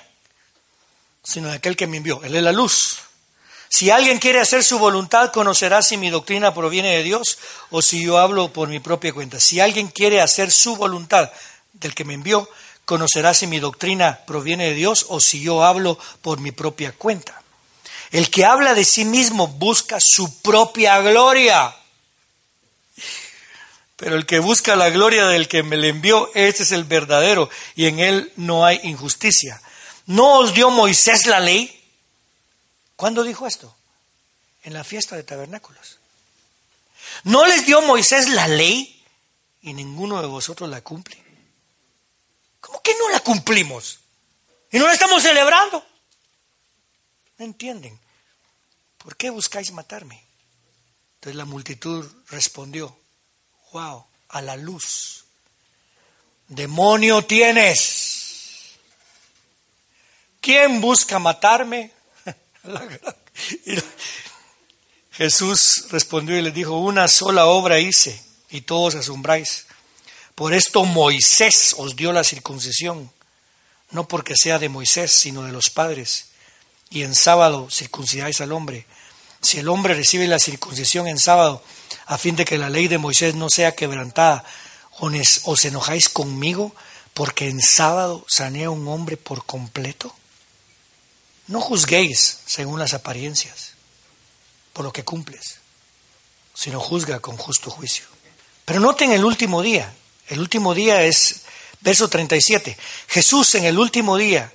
sino de aquel que me envió. Él es la luz. Si alguien quiere hacer su voluntad, conocerá si mi doctrina proviene de Dios o si yo hablo por mi propia cuenta. Si alguien quiere hacer su voluntad del que me envió, conocerá si mi doctrina proviene de Dios o si yo hablo por mi propia cuenta. El que habla de sí mismo busca su propia gloria. Pero el que busca la gloria del que me le envió, ese es el verdadero, y en él no hay injusticia. ¿No os dio Moisés la ley? ¿Cuándo dijo esto? En la fiesta de tabernáculos. ¿No les dio Moisés la ley y ninguno de vosotros la cumple? ¿Cómo que no la cumplimos? Y no la estamos celebrando. No entienden. ¿Por qué buscáis matarme? Entonces la multitud respondió, wow, a la luz. Demonio tienes. ¿Quién busca matarme? Jesús respondió y le dijo, una sola obra hice y todos asombráis. Por esto Moisés os dio la circuncisión, no porque sea de Moisés, sino de los padres. Y en sábado circuncidáis al hombre. Si el hombre recibe la circuncisión en sábado, a fin de que la ley de Moisés no sea quebrantada, os enojáis conmigo porque en sábado sané a un hombre por completo. No juzguéis según las apariencias, por lo que cumples, sino juzga con justo juicio. Pero noten el último día. El último día es verso 37. Jesús en el último día,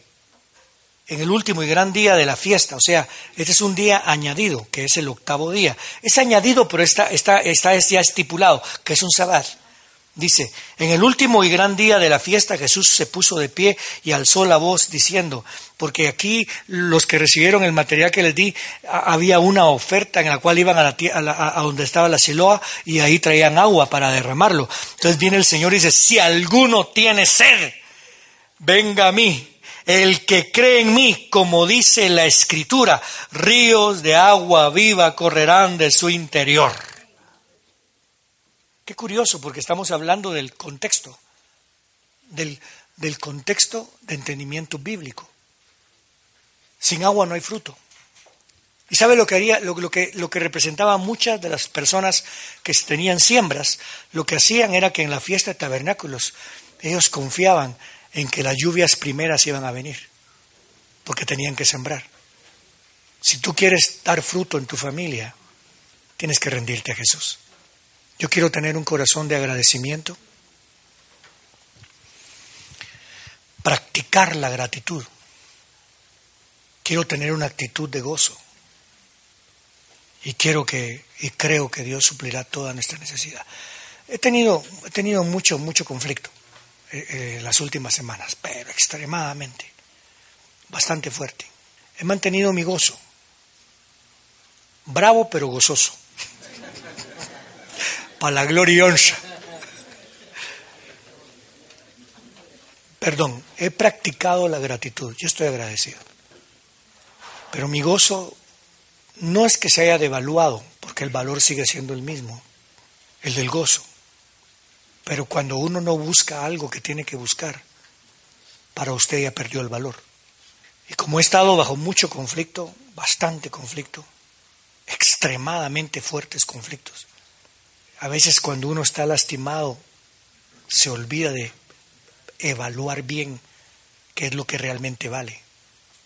en el último y gran día de la fiesta, o sea, este es un día añadido, que es el octavo día. Es añadido, pero está, está, está ya estipulado, que es un sabbat. Dice, en el último y gran día de la fiesta Jesús se puso de pie y alzó la voz diciendo, porque aquí los que recibieron el material que les di, había una oferta en la cual iban a, a, donde estaba la siloa y ahí traían agua para derramarlo. Entonces viene el Señor y dice, si alguno tiene sed, venga a mí. El que cree en mí, como dice la escritura, ríos de agua viva correrán de su interior. Qué curioso, porque estamos hablando del contexto, del, del contexto de entendimiento bíblico. Sin agua no hay fruto. ¿Y sabe lo que haría, lo, lo, que, lo que representaba muchas de las personas que tenían siembras? Lo que hacían era que en la fiesta de tabernáculos ellos confiaban en que las lluvias primeras iban a venir, porque tenían que sembrar. Si tú quieres dar fruto en tu familia, tienes que rendirte a Jesús. Yo quiero tener un corazón de agradecimiento, practicar la gratitud. Quiero tener una actitud de gozo. Y quiero que y creo que Dios suplirá toda nuestra necesidad. He tenido he tenido mucho mucho conflicto eh, eh, las últimas semanas, pero extremadamente bastante fuerte. He mantenido mi gozo. Bravo pero gozoso para la gloria y Perdón, he practicado la gratitud, yo estoy agradecido. Pero mi gozo no es que se haya devaluado, porque el valor sigue siendo el mismo, el del gozo. Pero cuando uno no busca algo que tiene que buscar, para usted ya perdió el valor. Y como he estado bajo mucho conflicto, bastante conflicto, extremadamente fuertes conflictos, a veces cuando uno está lastimado, se olvida de evaluar bien qué es lo que realmente vale.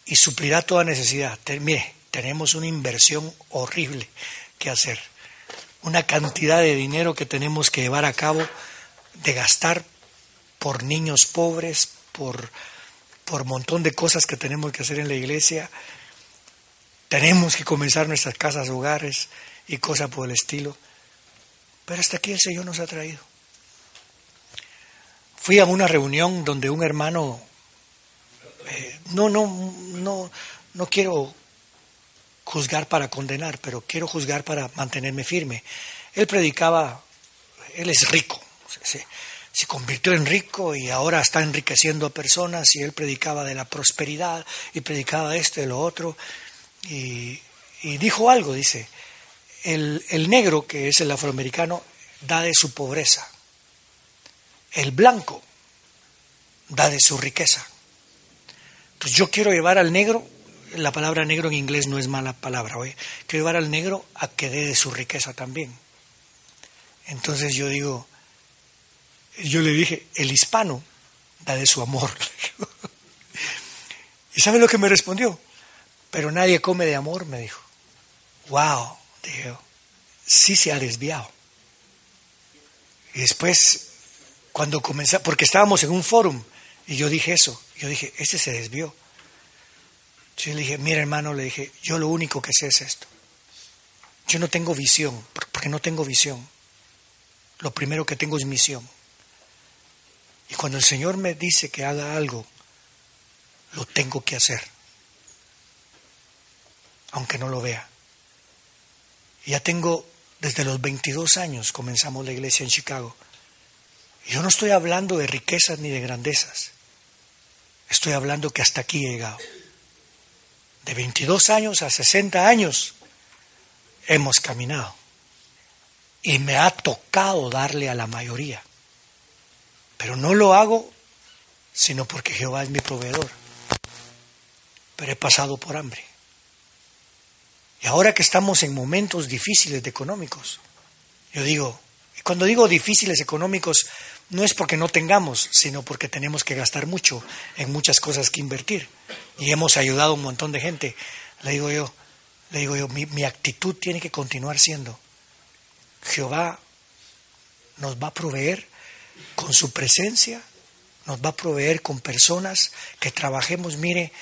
Y suplirá toda necesidad. Mire, tenemos una inversión horrible que hacer. Una cantidad de dinero que tenemos que llevar a cabo, de gastar por niños pobres, por, por montón de cosas que tenemos que hacer en la iglesia. Tenemos que comenzar nuestras casas, hogares y cosas por el estilo. Pero hasta aquí el Señor nos ha traído. Fui a una reunión donde un hermano eh, no, no, no, no quiero juzgar para condenar, pero quiero juzgar para mantenerme firme. Él predicaba, él es rico, se, convirtió en rico y ahora está enriqueciendo a personas y él predicaba de la prosperidad y predicaba esto y lo otro y, dijo algo, dice, el, el negro, que es el afroamericano, da de su pobreza, el blanco da de su riqueza. Entonces yo quiero llevar al negro la palabra negro en inglés no es mala palabra, ¿oye? Quiero llevar al negro a que dé de su riqueza también. Entonces yo digo, yo le dije, el hispano da de su amor. ¿Y sabe lo que me respondió? Pero nadie come de amor, me dijo. Wow, dije, sí se ha desviado. Y después, cuando comencé, porque estábamos en un fórum, y yo dije eso, yo dije, ese se desvió. Yo le dije, mira hermano, le dije, yo lo único que sé es esto. Yo no tengo visión, porque no tengo visión. Lo primero que tengo es misión. Y cuando el Señor me dice que haga algo, lo tengo que hacer. Aunque no lo vea. Ya tengo, desde los 22 años comenzamos la iglesia en Chicago. Yo no estoy hablando de riquezas ni de grandezas. Estoy hablando que hasta aquí he llegado de 22 años a 60 años hemos caminado. Y me ha tocado darle a la mayoría. Pero no lo hago sino porque Jehová es mi proveedor. Pero he pasado por hambre. Y ahora que estamos en momentos difíciles económicos, yo digo, y cuando digo difíciles económicos, no es porque no tengamos, sino porque tenemos que gastar mucho en muchas cosas que invertir. Y hemos ayudado a un montón de gente. Le digo yo, le digo yo, mi actitud tiene que continuar siendo, Jehová nos va a proveer con su presencia, nos va a proveer con personas que trabajemos, mire,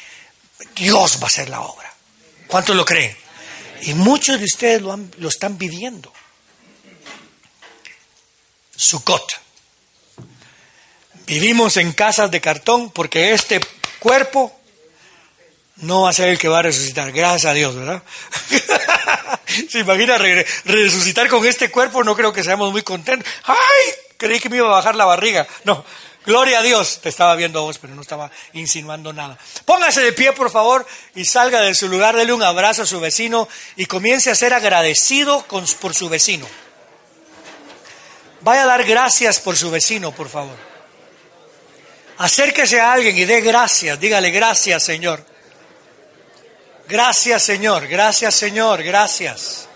Dios va a hacer la obra. ¿Cuántos lo creen? Y muchos de ustedes lo, han, lo están pidiendo. Sukkot. Vivimos en casas de cartón porque este cuerpo no va a ser el que va a resucitar. Gracias a Dios, ¿verdad? Se imagina resucitar con este cuerpo, no creo que seamos muy contentos. ¡Ay! Creí que me iba a bajar la barriga. No, gloria a Dios. Te estaba viendo a vos, pero no estaba insinuando nada. Póngase de pie, por favor, y salga de su lugar, dele un abrazo a su vecino y comience a ser agradecido por su vecino. Vaya a dar gracias por su vecino, por favor. Acérquese a alguien y dé gracias, dígale gracias Señor. Gracias Señor, gracias Señor, gracias.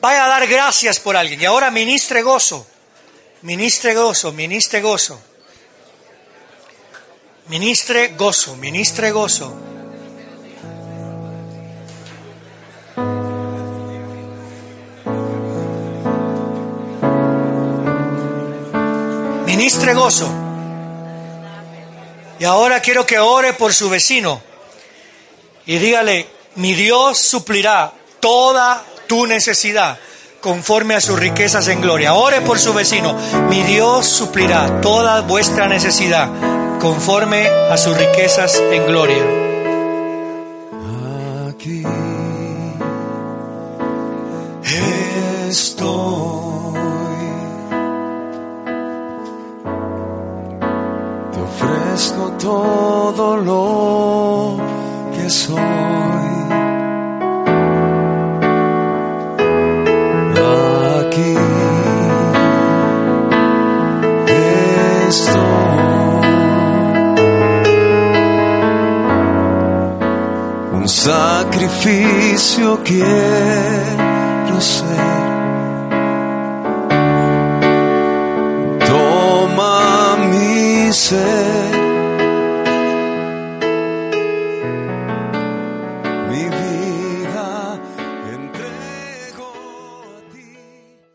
Vaya a dar gracias por alguien y ahora ministre gozo, ministre gozo, ministre gozo. Ministre gozo, ministre gozo. Ministre gozo. Y ahora quiero que ore por su vecino y dígale, mi Dios suplirá toda tu necesidad conforme a sus riquezas en gloria. Ore por su vecino, mi Dios suplirá toda vuestra necesidad conforme a sus riquezas en gloria. Aquí estoy. ofrezco todo lo que soy. sacrificio quiero ser. Toma mi ser.